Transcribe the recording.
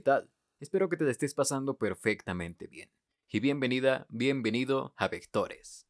tal? Espero que te la estés pasando perfectamente bien. Y bienvenida, bienvenido a Vectores.